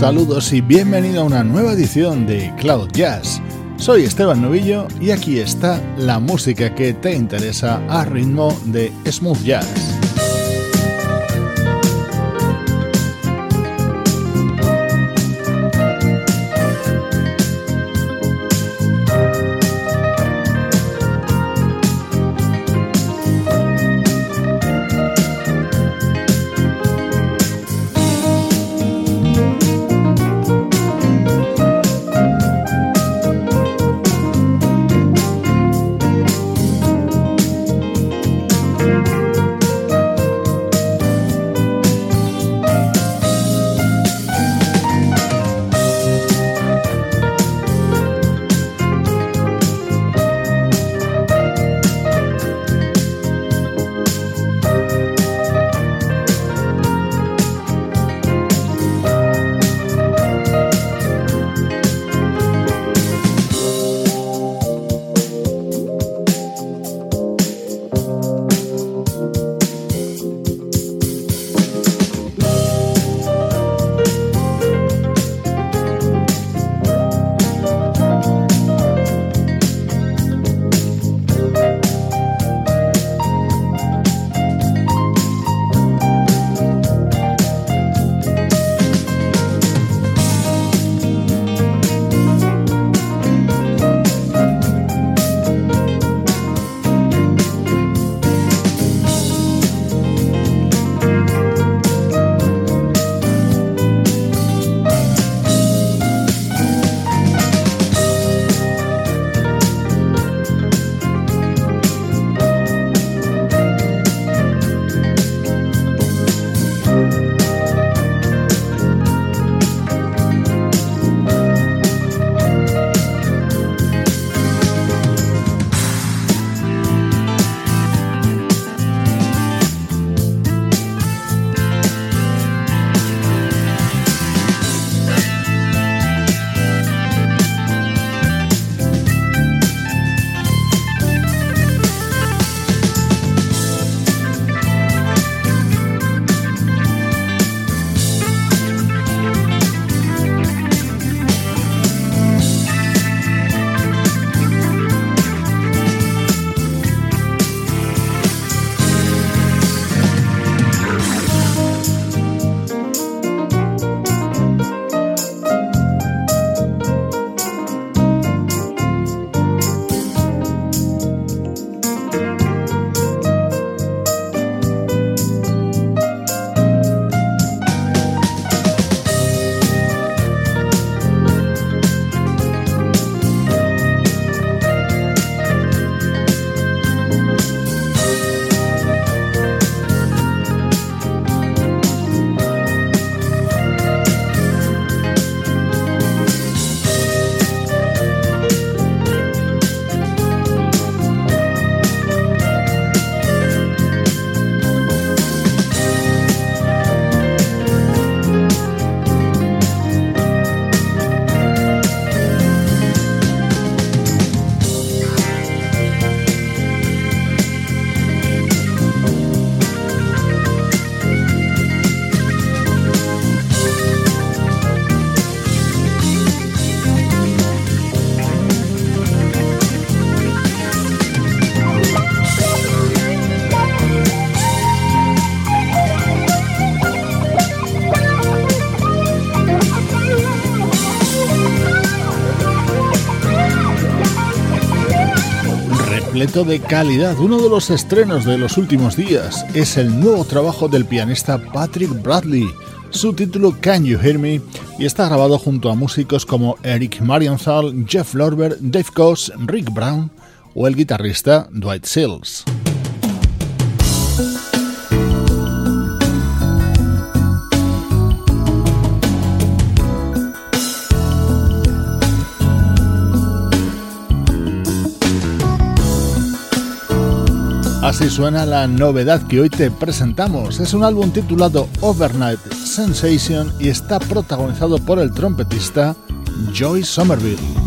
Saludos y bienvenido a una nueva edición de Cloud Jazz. Soy Esteban Novillo y aquí está la música que te interesa a ritmo de smooth jazz. Repleto de calidad. Uno de los estrenos de los últimos días es el nuevo trabajo del pianista Patrick Bradley. Su título Can You Hear Me y está grabado junto a músicos como Eric Marienthal, Jeff Lorber, Dave Coase, Rick Brown o el guitarrista Dwight Sills. Así suena la novedad que hoy te presentamos. Es un álbum titulado Overnight Sensation y está protagonizado por el trompetista Joy Somerville.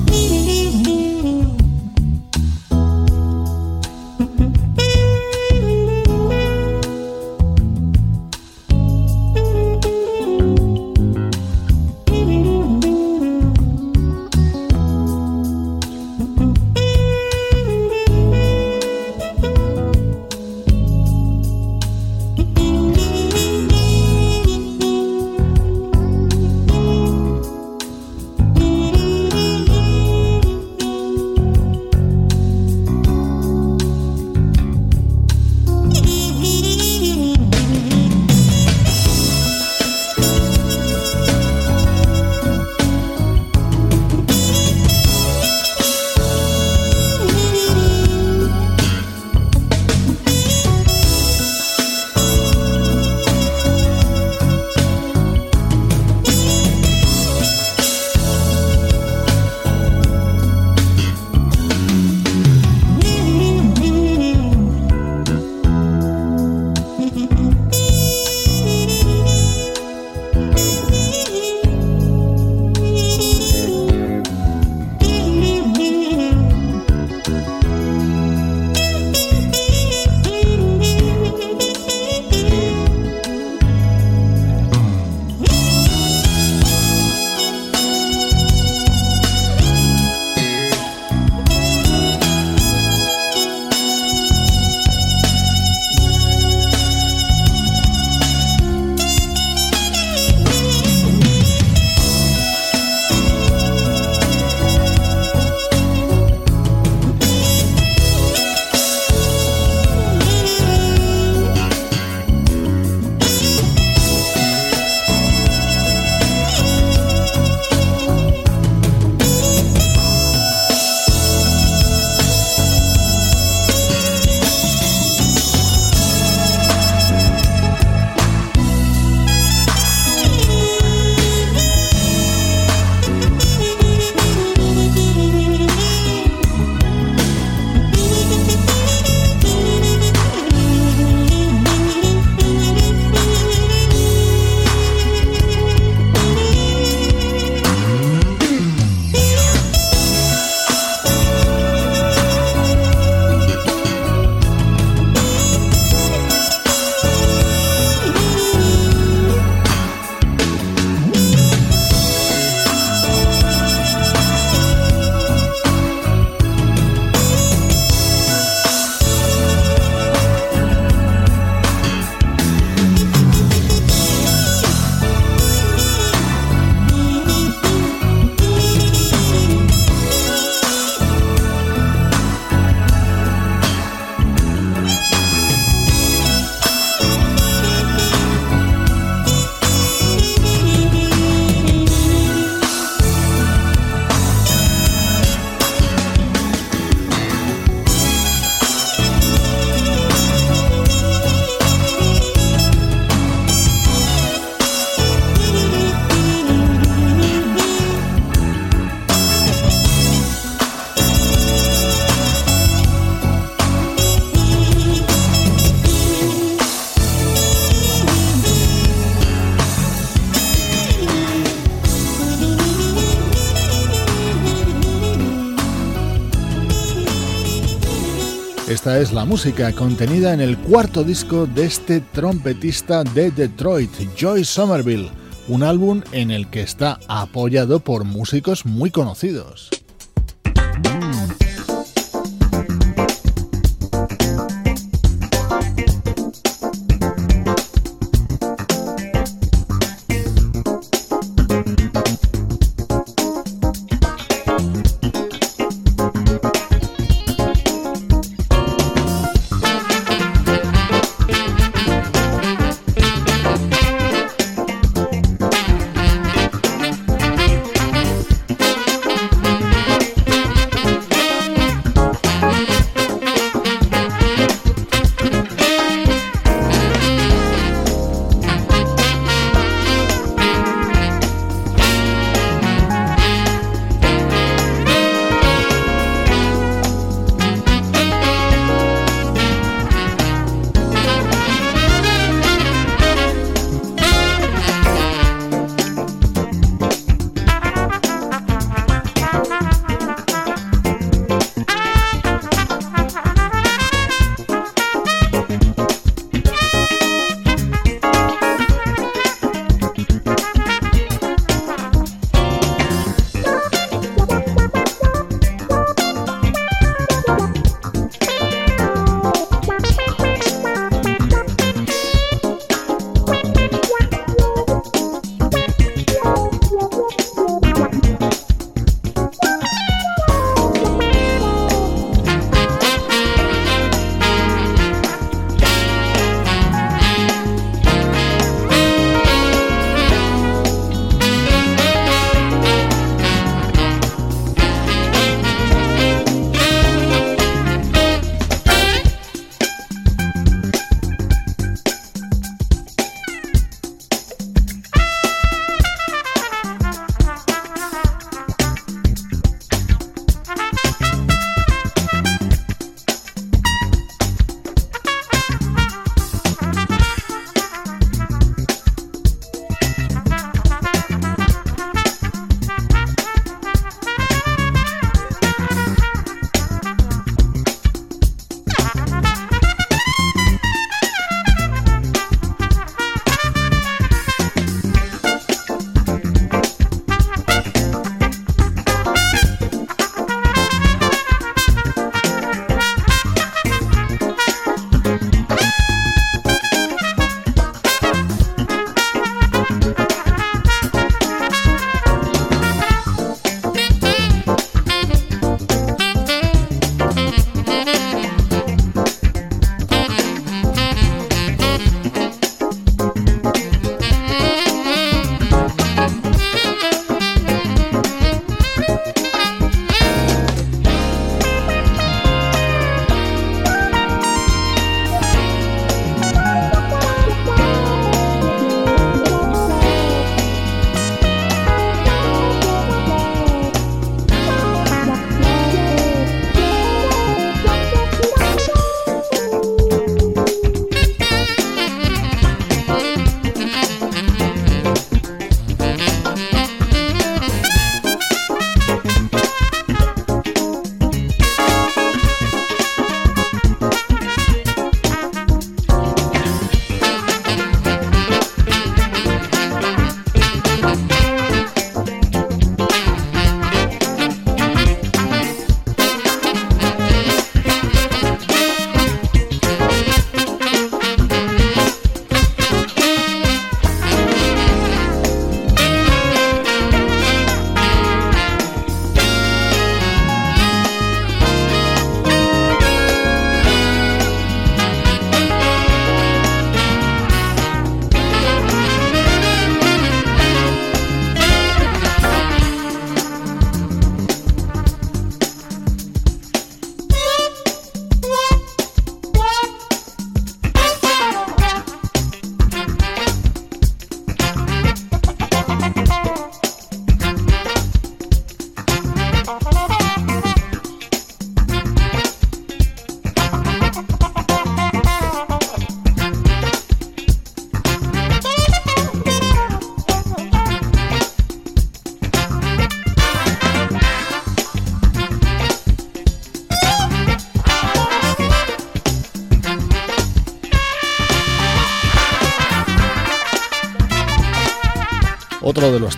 Esta es la música contenida en el cuarto disco de este trompetista de Detroit, Joy Somerville, un álbum en el que está apoyado por músicos muy conocidos.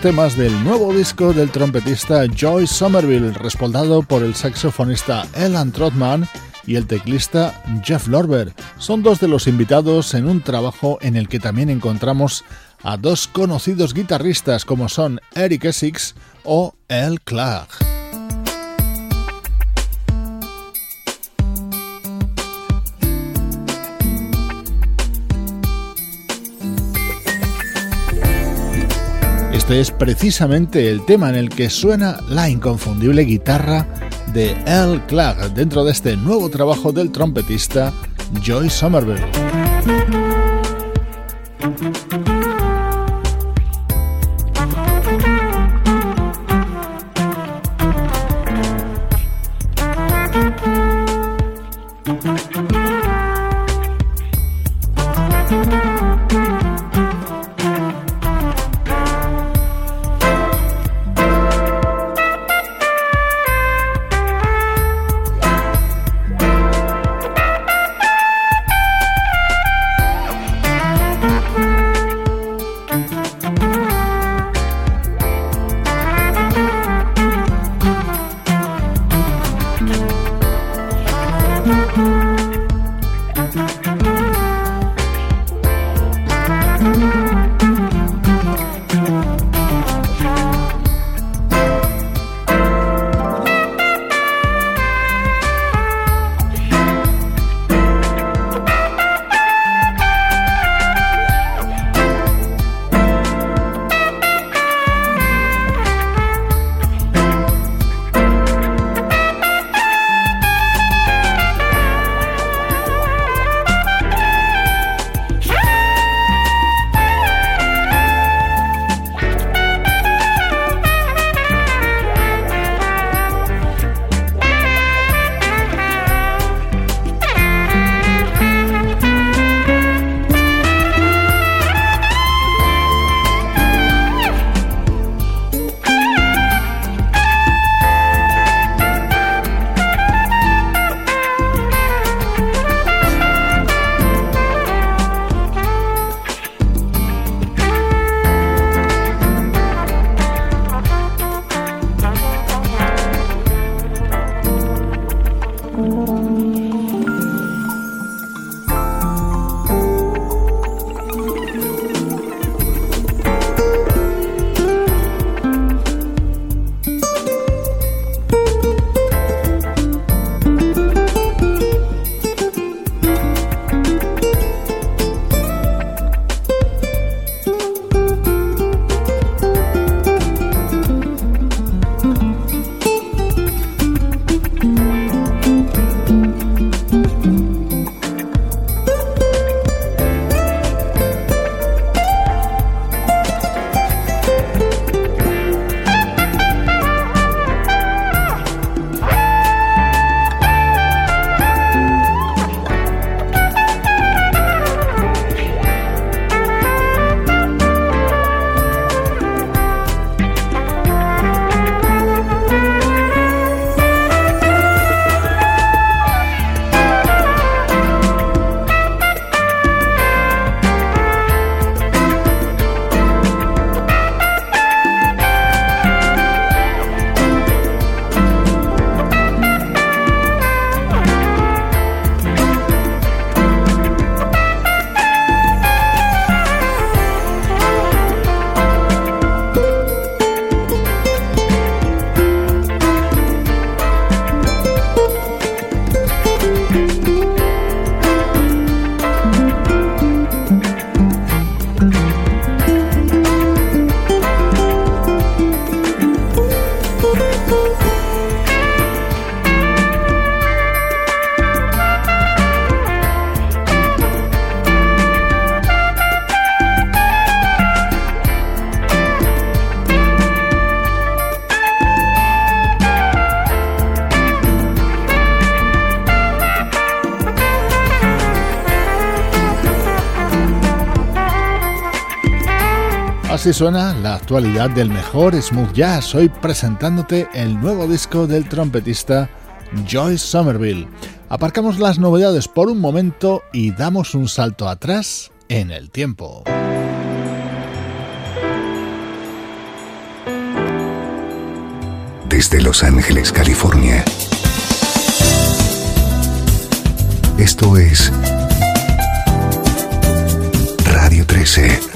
Temas del nuevo disco del trompetista Joy Somerville, respaldado por el saxofonista Elan Trotman y el teclista Jeff Lorber. Son dos de los invitados en un trabajo en el que también encontramos a dos conocidos guitarristas como son Eric Essex o El Clark. Este es precisamente el tema en el que suena la inconfundible guitarra de L. Clark dentro de este nuevo trabajo del trompetista Joy Somerville. Así suena la actualidad del mejor smooth jazz, hoy presentándote el nuevo disco del trompetista Joyce Somerville. Aparcamos las novedades por un momento y damos un salto atrás en el tiempo. Desde Los Ángeles, California. Esto es Radio 13.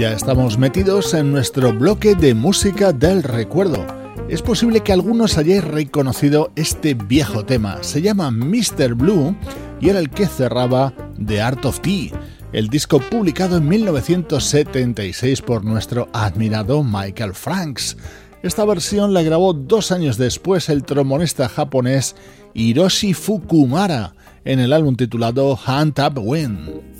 Ya estamos metidos en nuestro bloque de música del recuerdo. Es posible que algunos hayáis reconocido este viejo tema. Se llama Mr. Blue y era el que cerraba The Art of Tea, el disco publicado en 1976 por nuestro admirado Michael Franks. Esta versión la grabó dos años después el trombonista japonés Hiroshi Fukumara en el álbum titulado Hunt Up Wind.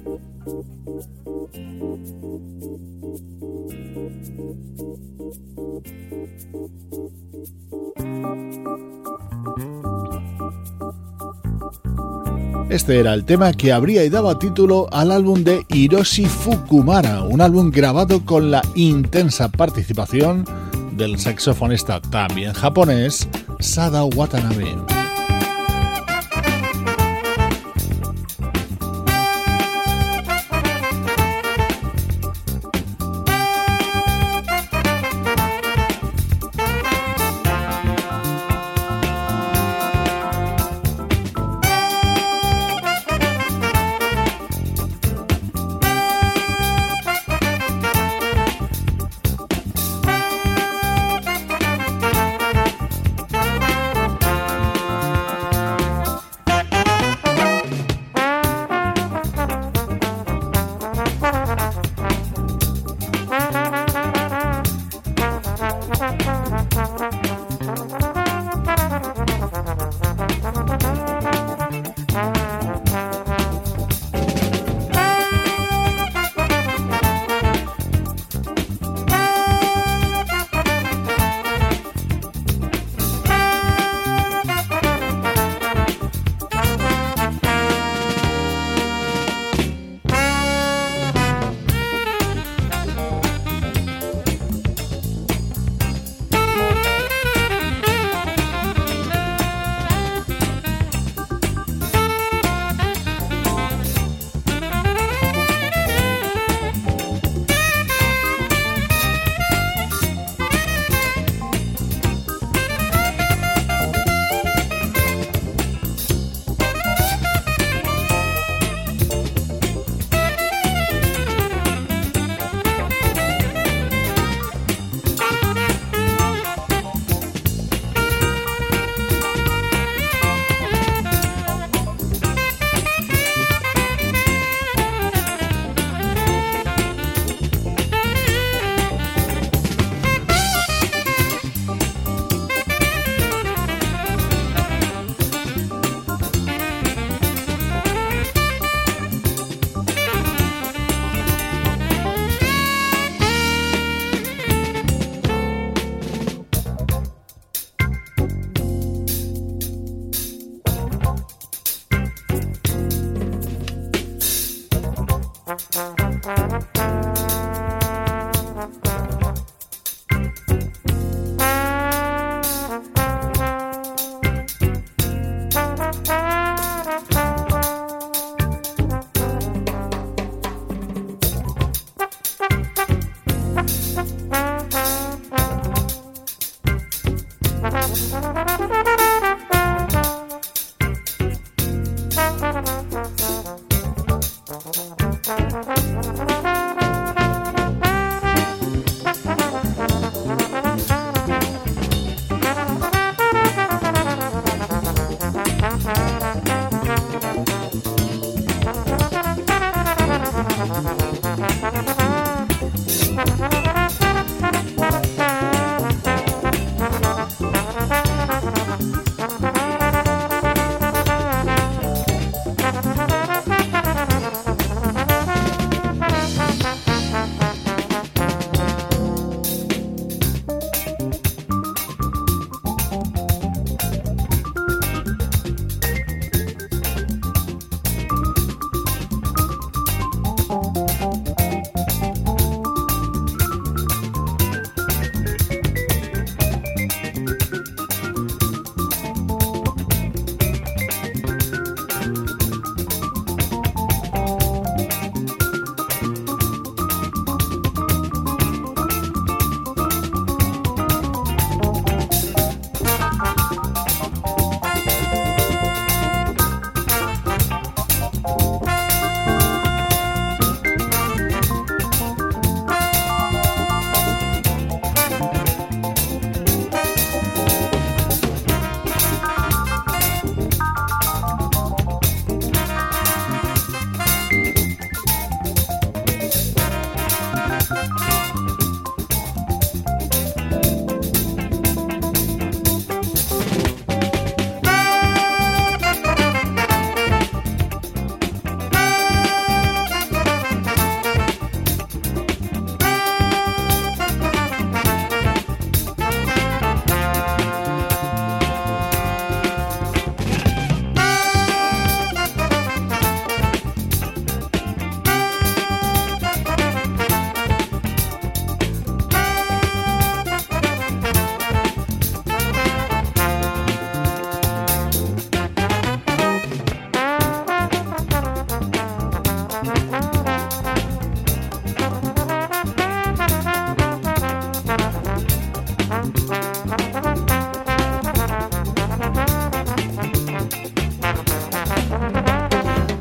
Este era el tema que abría y daba título al álbum de Hiroshi Fukumara, un álbum grabado con la intensa participación del saxofonista también japonés Sada Watanabe.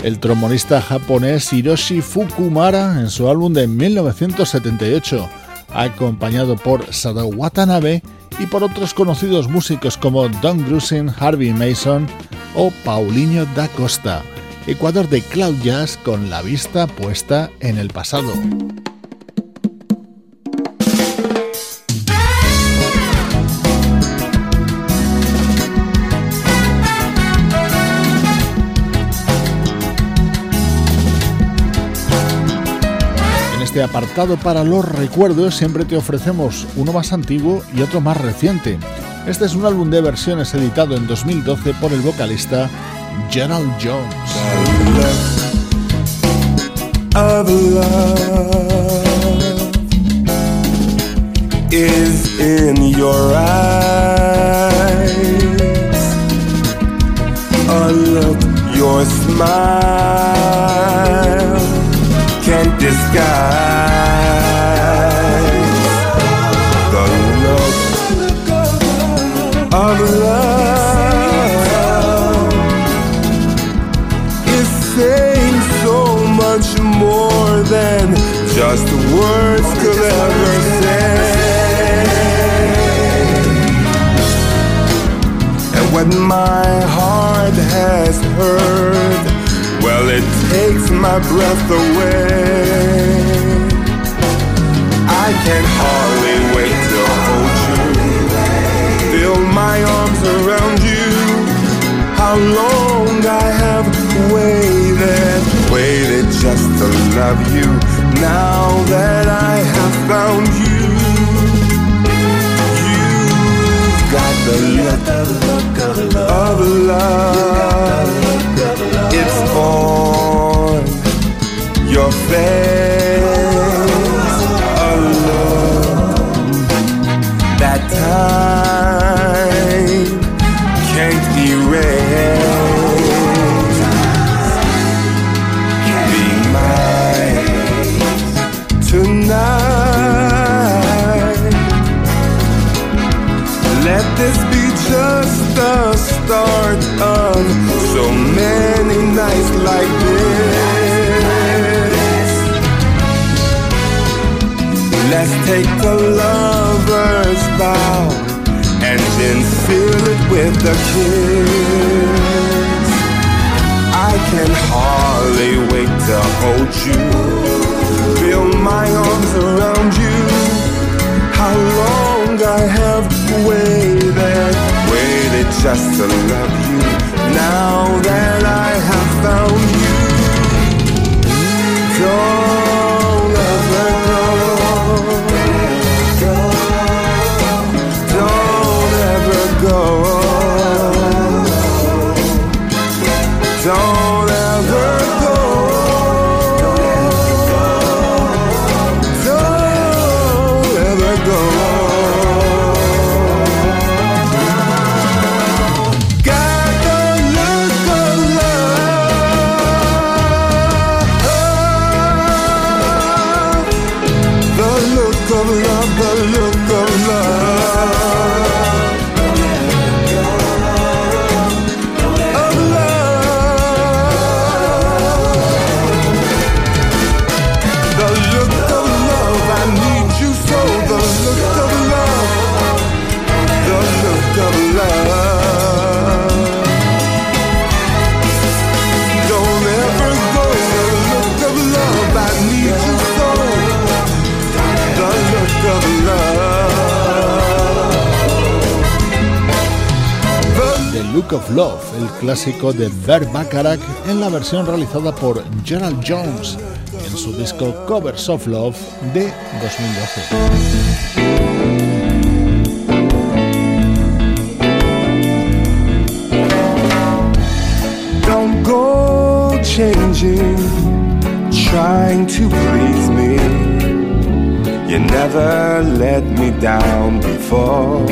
El trombonista japonés Hiroshi Fukumara en su álbum de 1978, acompañado por Sadao Watanabe y por otros conocidos músicos como Don Grusin, Harvey Mason o Paulinho da Costa. Ecuador de Cloud Jazz con la vista puesta en el pasado. Este apartado para los recuerdos siempre te ofrecemos uno más antiguo y otro más reciente. Este es un álbum de versiones editado en 2012 por el vocalista Gerald Jones. Can't disguise the look of love is saying so much more than just words could ever say. And what my heart has heard well, it takes my breath away. I can hardly wait to hold you, feel my arms around you. How long I have waited, waited just to love you. Now that I have found you, you've got the look of love it's on your face oh, alone. That time can't erase. Be mine tonight. Let this be just the start of so many nights like Let's take a lover's vow and then seal it with a kiss. I can hardly wait to hold you, feel my arms around you. How long I have waited, waited just to love you. Now that I have found you, don't clásico de Bert Bacharach en la versión realizada por Gerald Jones en su disco Covers of Love de 2012. Don't go changing, trying to please me. You never let me down before.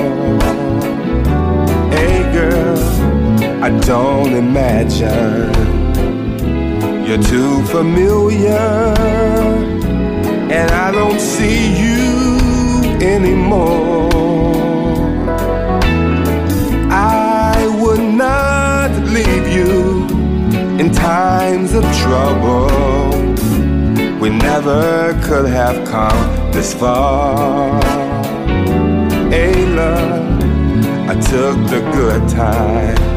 I don't imagine you're too familiar, and I don't see you anymore. I would not leave you in times of trouble, we never could have come this far. Ayla, I took the good times,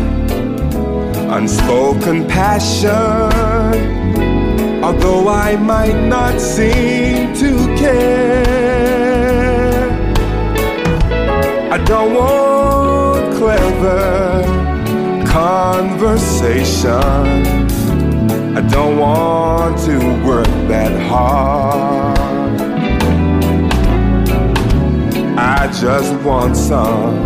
unspoken passion. Although I might not seem to care, I don't want clever conversation. I don't want to work that hard. I just want some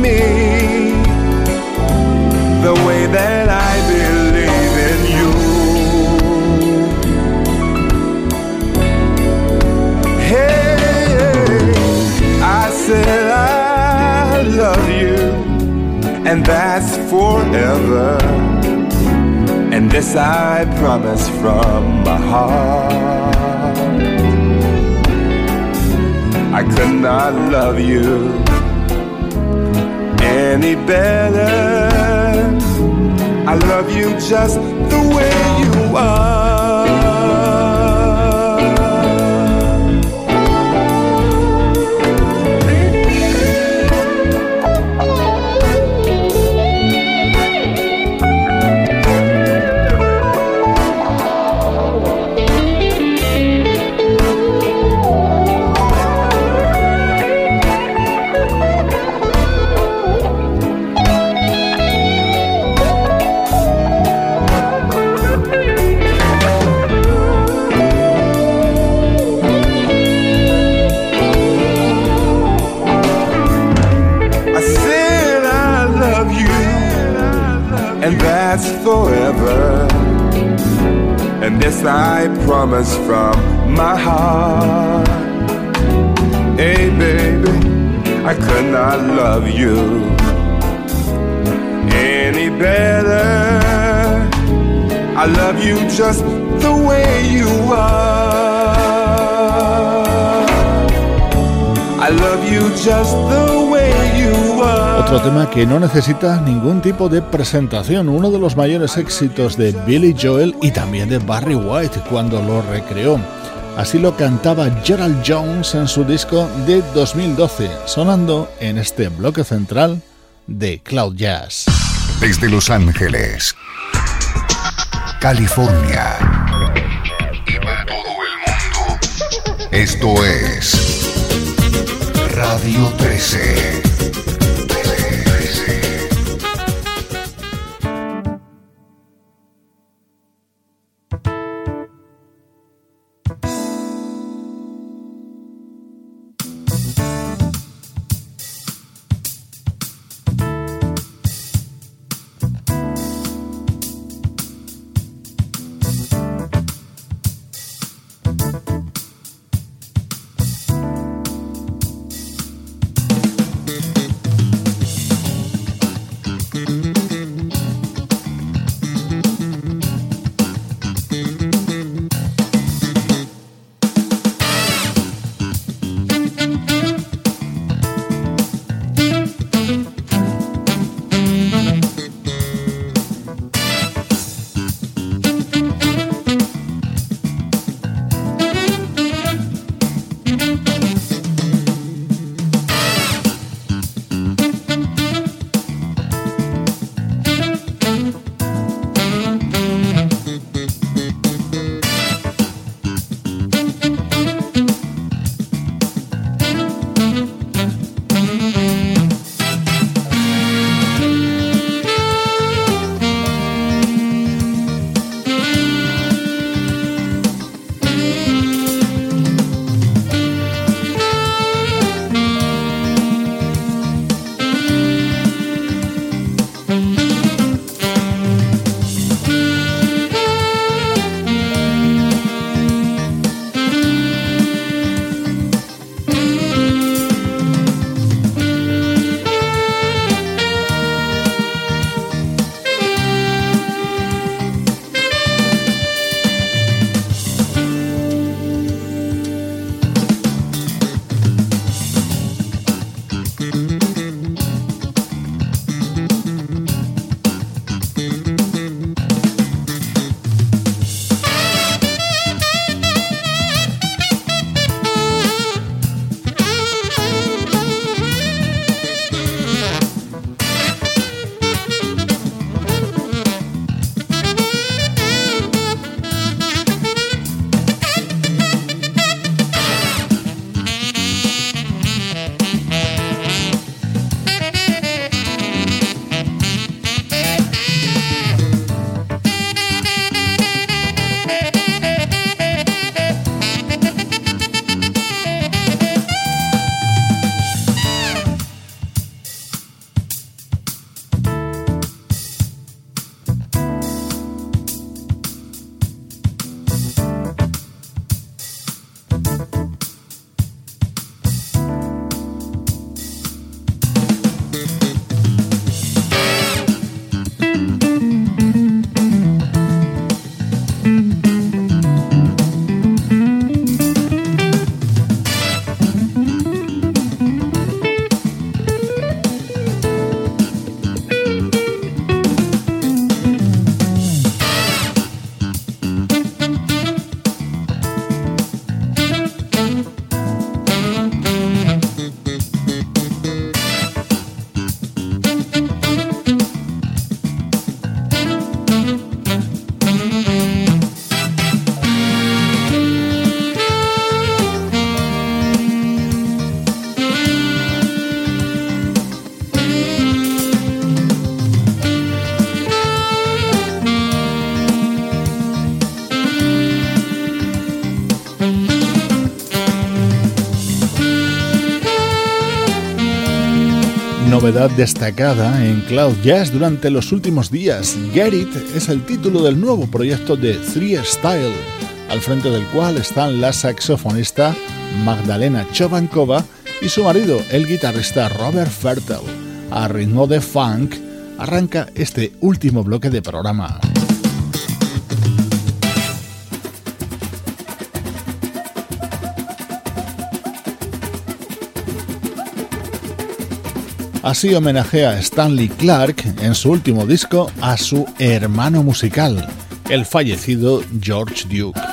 me the way that I believe in you? Hey I said I love you, and that's forever. And this I promise from my heart. I could not love you any better. I love you just the way you are. This I promise from my heart. Hey, baby, I could not love you any better. I love you just the way you are. Otro tema que no necesita ningún tipo de presentación, uno de los mayores éxitos de Billy Joel y también de Barry White cuando lo recreó. Así lo cantaba Gerald Jones en su disco de 2012, sonando en este bloque central de Cloud Jazz. Desde Los Ángeles, California y para todo el mundo, esto es Radio 13. Novedad destacada en Cloud Jazz durante los últimos días. Get es el título del nuevo proyecto de Three Style, al frente del cual están la saxofonista Magdalena Chovankova y su marido, el guitarrista Robert Fertel. A ritmo de funk, arranca este último bloque de programa. Así homenajea a Stanley Clark en su último disco a su hermano musical, el fallecido George Duke.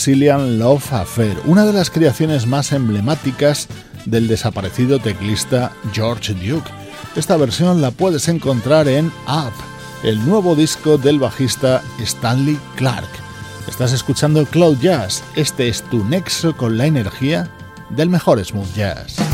Brazilian Love Affair, una de las creaciones más emblemáticas del desaparecido teclista George Duke. Esta versión la puedes encontrar en Up, el nuevo disco del bajista Stanley Clark. Estás escuchando Cloud Jazz, este es tu nexo con la energía del mejor smooth jazz.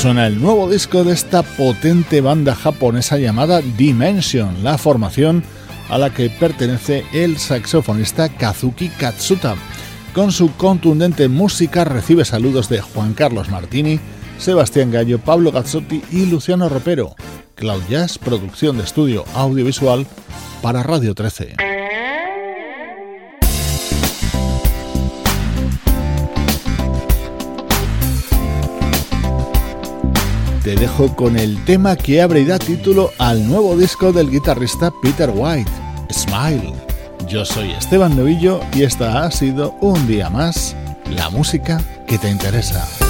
Suena el nuevo disco de esta potente banda japonesa llamada Dimension, la formación a la que pertenece el saxofonista Kazuki Katsuta. Con su contundente música recibe saludos de Juan Carlos Martini, Sebastián Gallo, Pablo Gazzotti y Luciano Ropero. Cloud Jazz, producción de estudio audiovisual para Radio 13. Te dejo con el tema que abre y da título al nuevo disco del guitarrista Peter White, Smile. Yo soy Esteban Novillo y esta ha sido un día más la música que te interesa.